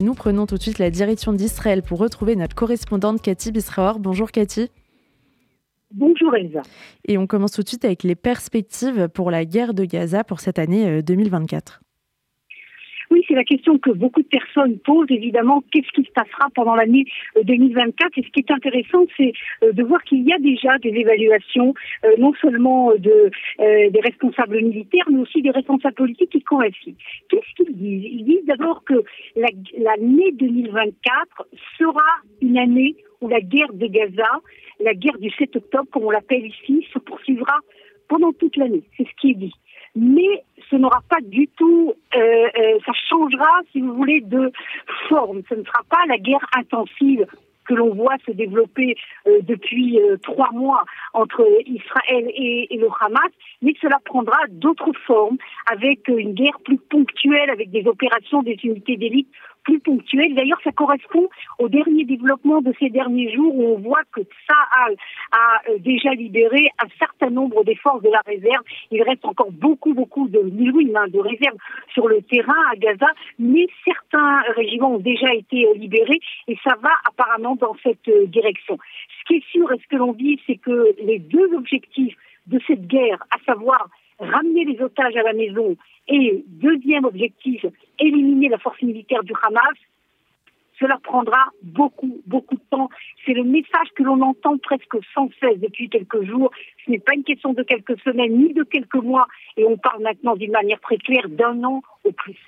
Nous prenons tout de suite la direction d'Israël pour retrouver notre correspondante Cathy Bisraor. Bonjour Cathy. Bonjour Elsa. Et on commence tout de suite avec les perspectives pour la guerre de Gaza pour cette année 2024. C'est la question que beaucoup de personnes posent, évidemment, qu'est-ce qui se passera pendant l'année 2024 euh, Et ce qui est intéressant, c'est euh, de voir qu'il y a déjà des évaluations, euh, non seulement de, des responsables militaires, mais aussi des responsables politiques qui coïncident. Qu'est-ce qu'ils disent? Ils disent d'abord que l'année 2024 sera une année où la guerre de Gaza, la guerre du 7 octobre, comme on l'appelle ici, se poursuivra pendant toute l'année. C'est ce qui est dit mais ce n'aura pas du tout, euh, euh, ça changera, si vous voulez, de forme. Ce ne sera pas la guerre intensive que l'on voit se développer euh, depuis trois mois entre Israël et, le Hamas, mais cela prendra d'autres formes, avec une guerre plus ponctuelle, avec des opérations des unités d'élite plus ponctuelles. D'ailleurs, ça correspond au dernier développement de ces derniers jours où on voit que Tsahal a euh, déjà libéré un certain nombre des forces de la réserve. Il reste encore beaucoup, beaucoup de milliers hein, de réserves sur le terrain à Gaza, mais certains régiments ont déjà été euh, libérés et ça va apparemment dans cette euh, direction. Ce qui est sûr et ce que l'on dit, c'est que les deux objectifs de cette guerre, à savoir ramener les otages à la maison et deuxième objectif, éliminer la force militaire du Hamas, cela prendra beaucoup, beaucoup de temps. C'est le message que l'on entend presque sans cesse depuis quelques jours. Ce n'est pas une question de quelques semaines ni de quelques mois. Et on parle maintenant d'une manière très claire d'un an au plus.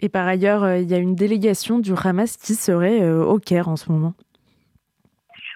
Et par ailleurs, euh, il y a une délégation du Hamas qui serait euh, au Caire en ce moment.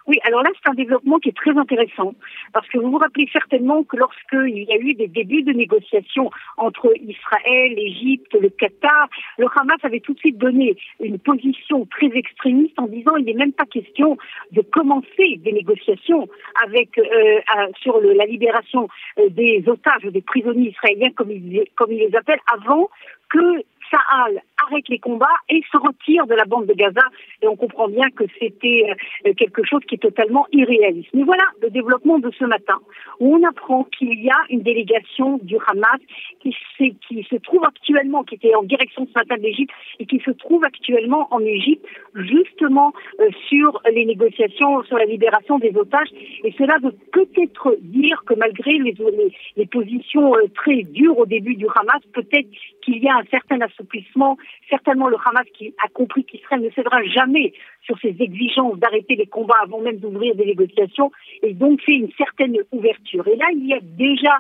Oui, alors là, c'est un développement qui est très intéressant, parce que vous vous rappelez certainement que lorsqu'il y a eu des débuts de négociations entre Israël, l'Égypte, le Qatar, le Hamas avait tout de suite donné une position très extrémiste en disant il n'est même pas question de commencer des négociations avec euh, sur la libération euh, des otages, des prisonniers israéliens, comme ils, comme ils les appellent, avant que Sahal arrête les combats et se retire de la bande de Gaza. Et on comprend bien que c'était euh, quelque chose qui est totalement irréaliste. Mais voilà le développement de ce matin, où on apprend qu'il y a une délégation du Hamas qui, se trouve actuellement, qui était en direction ce matin de l'Égypte, et qui se trouve actuellement en Égypte, justement euh, sur les négociations, sur la libération des otages. Et cela veut peut-être dire que malgré les positions euh, très dures au début du Hamas, peut-être qu'il y a un certain assouplissement certainement le Hamas qui a compris qu'Israël ne cédera jamais sur ses exigences d'arrêter les combats avant même d'ouvrir des négociations, et donc c'est une certaine ouverture. Et là, il y a déjà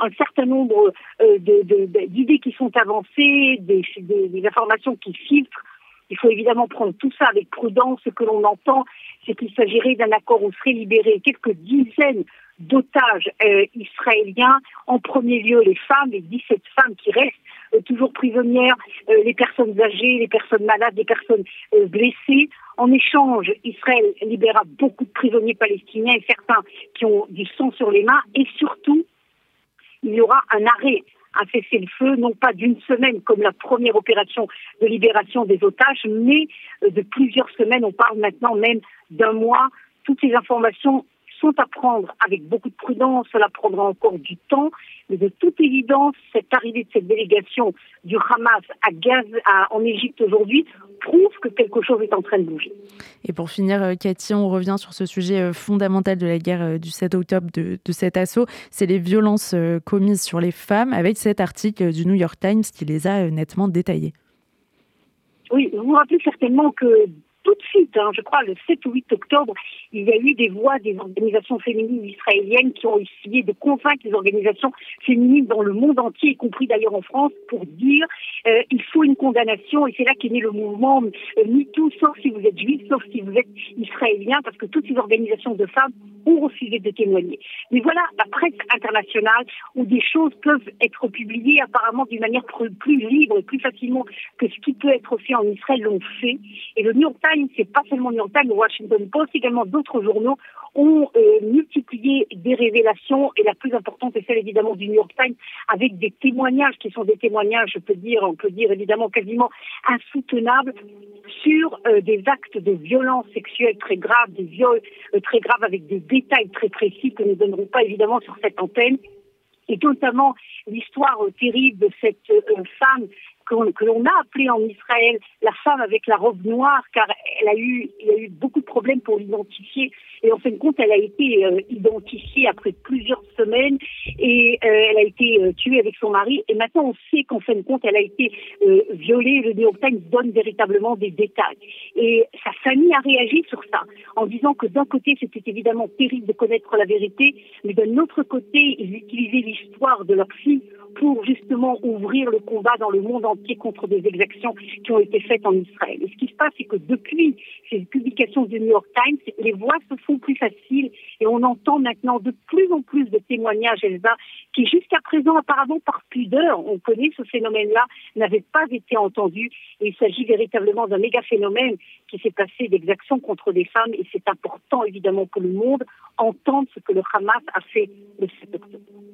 un certain nombre euh, d'idées qui sont avancées, des, informations qui filtrent. Il faut évidemment prendre tout ça avec prudence. Ce que l'on entend, c'est qu'il s'agirait d'un accord où seraient libérées quelques dizaines d'otages euh, israéliens, en premier lieu les femmes, les 17 femmes qui restent toujours prisonnières, euh, les personnes âgées, les personnes malades, les personnes blessées. En échange, Israël libéra beaucoup de prisonniers palestiniens et certains qui ont du sang sur les mains et surtout, il y aura un arrêt un cessez-le-feu, non pas d'une semaine comme la première opération de libération des otages, mais de plusieurs semaines. On parle maintenant même d'un mois. Toutes ces informations sont à prendre avec beaucoup de prudence, cela prendra encore du temps, mais de toute évidence, cette arrivée de cette délégation du Hamas à Gaz, en Égypte aujourd'hui prouve que quelque chose est en train de bouger. Et pour finir, euh, Cathy, on revient sur ce sujet euh, fondamental de la guerre euh, du 7 octobre de, de cet assaut, c'est les violences commises sur les femmes, avec cet article du New York Times qui les a nettement détaillées. Oui, vous vous rappelez certainement que hein, je crois, le 7 ou 8 octobre, il y a eu des voix des organisations féminines israéliennes qui ont essayé de convaincre les organisations féminines dans le monde entier, y compris d'ailleurs en France, pour dire euh, il faut une condamnation. Et c'est là qu'est né le mouvement euh, MeToo, sauf si vous êtes juif, sauf si vous êtes israélien, parce que toutes ces organisations de femmes ont refusé de témoigner. Mais voilà la presse internationale où des choses peuvent être publiées apparemment d'une manière plus libre et plus facilement que ce qui peut être fait en Israël l'ont fait. Et le New York Times, c'est pas seulement New York Times, le Washington Post, également d'autres journaux ont euh, multiplié des révélations et la plus importante est celle évidemment du New York Times avec des témoignages qui sont des témoignages, je peux dire, on peut dire évidemment quasiment insoutenables sur euh, des actes de violence sexuelle très graves, des viols euh, très graves avec des détails très précis que nous ne donnerons pas évidemment sur cette antenne. Et notamment l'histoire terrible de cette femme que l'on a appelé en Israël la femme avec la robe noire, car elle a eu, il y a eu beaucoup de problèmes pour l'identifier. Et en fin de compte, elle a été euh, identifiée après plusieurs semaines et euh, elle a été euh, tuée avec son mari. Et maintenant, on sait qu'en fin de compte, elle a été violée. Le New York Times donne véritablement des détails. Et sa famille a réagi sur ça en disant que d'un côté, c'était évidemment terrible de connaître la vérité, mais d'un autre côté, ils utilisaient l'histoire de leur fille pour justement ouvrir le combat dans le monde entier contre des exactions qui ont été faites en Israël. Et ce qui se passe, c'est que depuis ces publications du New York Times, les voix se font plus faciles et on entend maintenant de plus en plus de témoignages, Elsa, qui jusqu'à présent, apparemment par pudeur, on connaît ce phénomène-là, n'avaient pas été entendus. Et il s'agit véritablement d'un méga phénomène qui s'est passé d'exactions contre des femmes et c'est important évidemment que le monde entende ce que le Hamas a fait le 7 octobre.